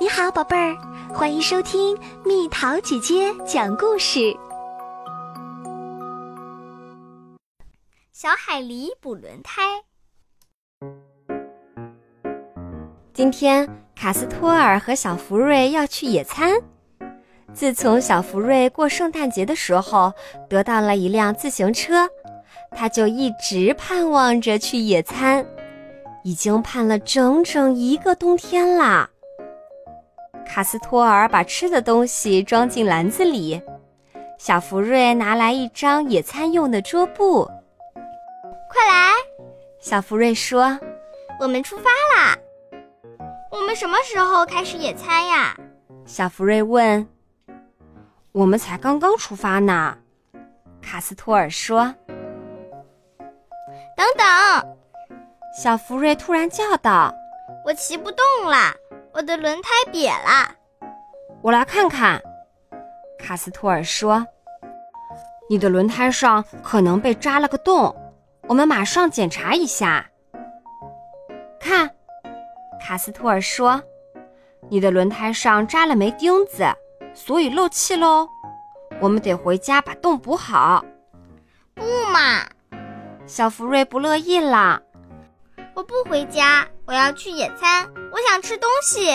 你好，宝贝儿，欢迎收听蜜桃姐姐讲故事。小海狸补轮胎。今天，卡斯托尔和小福瑞要去野餐。自从小福瑞过圣诞节的时候得到了一辆自行车，他就一直盼望着去野餐，已经盼了整整一个冬天啦。卡斯托尔把吃的东西装进篮子里，小福瑞拿来一张野餐用的桌布。快来，小福瑞说：“我们出发啦！我们什么时候开始野餐呀？”小福瑞问。“我们才刚刚出发呢。”卡斯托尔说。“等等！”小福瑞突然叫道，“我骑不动了。”我的轮胎瘪了，我来看看。卡斯托尔说：“你的轮胎上可能被扎了个洞，我们马上检查一下。”看，卡斯托尔说：“你的轮胎上扎了枚钉子，所以漏气喽。我们得回家把洞补好。”不嘛，小福瑞不乐意了。我不回家，我要去野餐。我想吃东西。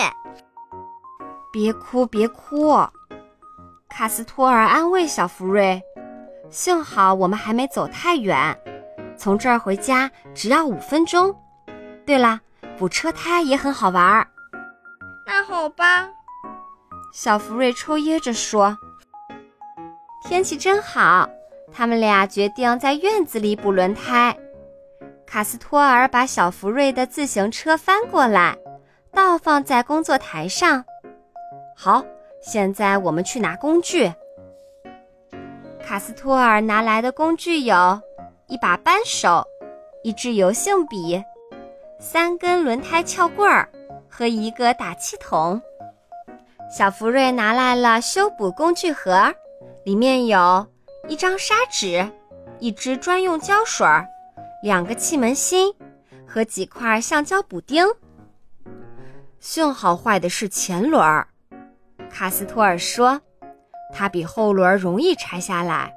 别哭，别哭，卡斯托尔安慰小福瑞。幸好我们还没走太远，从这儿回家只要五分钟。对了，补车胎也很好玩儿。那好吧，小福瑞抽噎着说。天气真好，他们俩决定在院子里补轮胎。卡斯托尔把小福瑞的自行车翻过来，倒放在工作台上。好，现在我们去拿工具。卡斯托尔拿来的工具有一把扳手、一支油性笔、三根轮胎撬棍儿和一个打气筒。小福瑞拿来了修补工具盒，里面有一张砂纸、一支专用胶水儿。两个气门芯和几块橡胶补丁。幸好坏的是前轮儿，卡斯托尔说，它比后轮容易拆下来。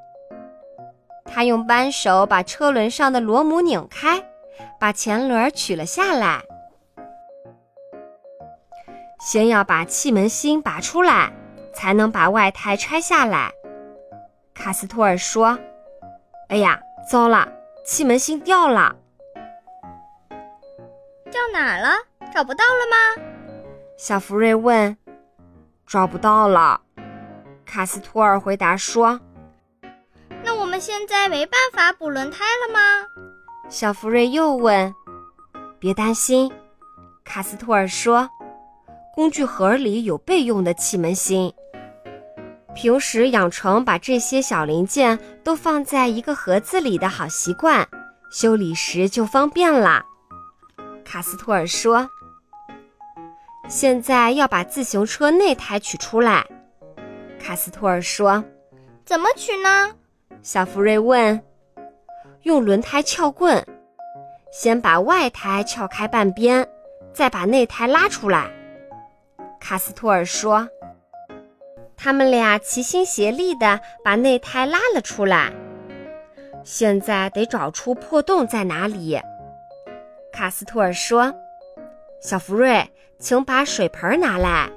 他用扳手把车轮上的螺母拧开，把前轮取了下来。先要把气门芯拔出来，才能把外胎拆下来。卡斯托尔说：“哎呀，糟了！”气门芯掉了，掉哪儿了？找不到了吗？小福瑞问。找不到了，卡斯托尔回答说。那我们现在没办法补轮胎了吗？小福瑞又问。别担心，卡斯托尔说，工具盒里有备用的气门芯。平时养成把这些小零件都放在一个盒子里的好习惯，修理时就方便了。卡斯托尔说：“现在要把自行车内胎取出来。”卡斯托尔说：“怎么取呢？”小福瑞问。“用轮胎撬棍，先把外胎撬开半边，再把内胎拉出来。”卡斯托尔说。他们俩齐心协力地把内胎拉了出来。现在得找出破洞在哪里。卡斯托尔说：“小福瑞，请把水盆拿来。”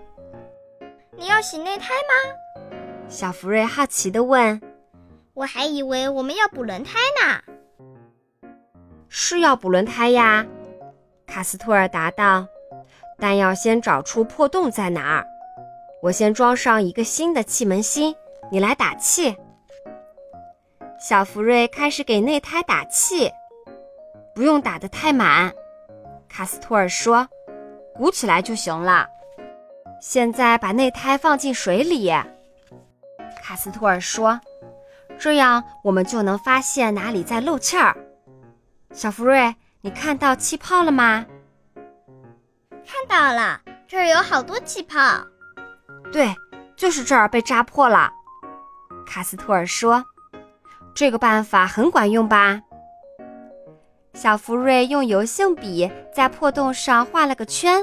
你要洗内胎吗？小福瑞好奇地问。“我还以为我们要补轮胎呢。”“是要补轮胎呀。”卡斯托尔答道，“但要先找出破洞在哪儿。”我先装上一个新的气门芯，你来打气。小福瑞开始给内胎打气，不用打得太满。卡斯托尔说：“鼓起来就行了。”现在把内胎放进水里。卡斯托尔说：“这样我们就能发现哪里在漏气儿。”小福瑞，你看到气泡了吗？看到了，这儿有好多气泡。对，就是这儿被扎破了。卡斯托尔说：“这个办法很管用吧？”小福瑞用油性笔在破洞上画了个圈，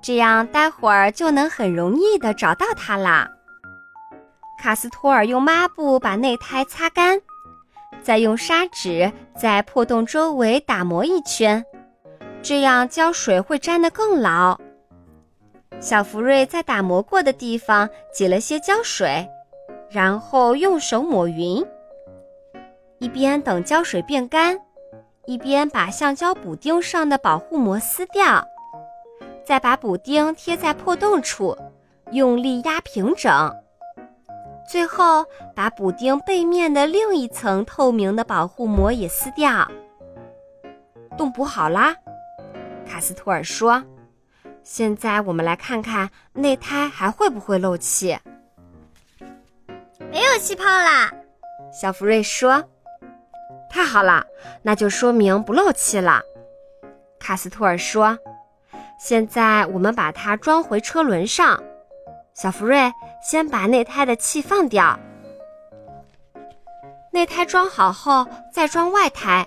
这样待会儿就能很容易的找到它啦。卡斯托尔用抹布把内胎擦干，再用砂纸在破洞周围打磨一圈，这样胶水会粘得更牢。小福瑞在打磨过的地方挤了些胶水，然后用手抹匀。一边等胶水变干，一边把橡胶补丁上的保护膜撕掉，再把补丁贴在破洞处，用力压平整。最后把补丁背面的另一层透明的保护膜也撕掉。洞补好啦，卡斯托尔说。现在我们来看看内胎还会不会漏气。没有气泡啦，小福瑞说。太好了，那就说明不漏气了。卡斯托尔说。现在我们把它装回车轮上。小福瑞，先把内胎的气放掉。内胎装好后再装外胎，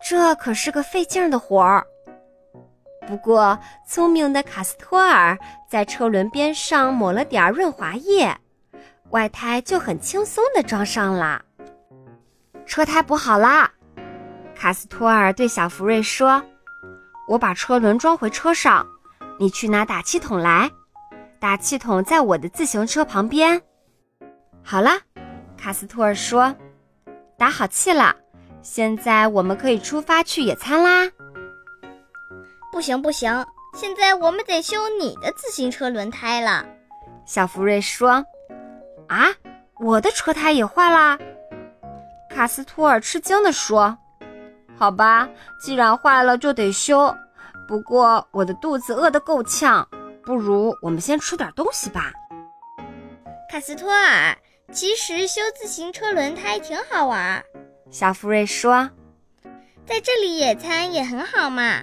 这可是个费劲的活儿。不过，聪明的卡斯托尔在车轮边上抹了点润滑液，外胎就很轻松地装上了。车胎补好啦，卡斯托尔对小福瑞说：“我把车轮装回车上，你去拿打气筒来。打气筒在我的自行车旁边。”好了，卡斯托尔说：“打好气了，现在我们可以出发去野餐啦。”不行不行，现在我们得修你的自行车轮胎了。小福瑞说：“啊，我的车胎也坏啦！”卡斯托尔吃惊地说：“好吧，既然坏了就得修。不过我的肚子饿得够呛，不如我们先吃点东西吧。”卡斯托尔，其实修自行车轮胎挺好玩。小福瑞说：“在这里野餐也很好嘛。”